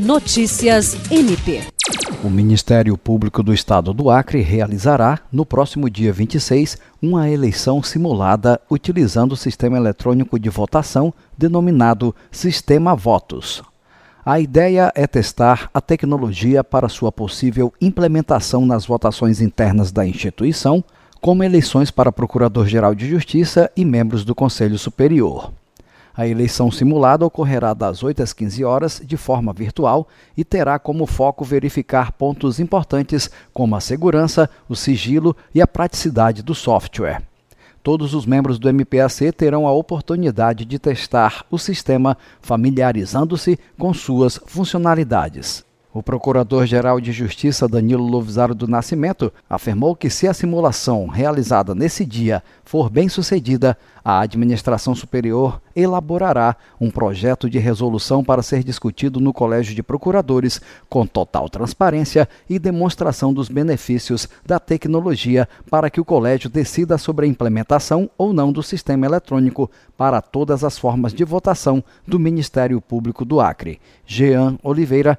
Notícias MP. O Ministério Público do Estado do Acre realizará, no próximo dia 26, uma eleição simulada utilizando o sistema eletrônico de votação denominado Sistema Votos. A ideia é testar a tecnologia para sua possível implementação nas votações internas da instituição, como eleições para Procurador-Geral de Justiça e membros do Conselho Superior. A eleição simulada ocorrerá das 8 às 15 horas de forma virtual e terá como foco verificar pontos importantes como a segurança, o sigilo e a praticidade do software. Todos os membros do MPAC terão a oportunidade de testar o sistema, familiarizando-se com suas funcionalidades. O Procurador-Geral de Justiça Danilo Lovisaro do Nascimento afirmou que se a simulação realizada nesse dia for bem sucedida, a administração superior elaborará um projeto de resolução para ser discutido no Colégio de Procuradores com total transparência e demonstração dos benefícios da tecnologia para que o colégio decida sobre a implementação ou não do sistema eletrônico para todas as formas de votação do Ministério Público do Acre. Jean Oliveira,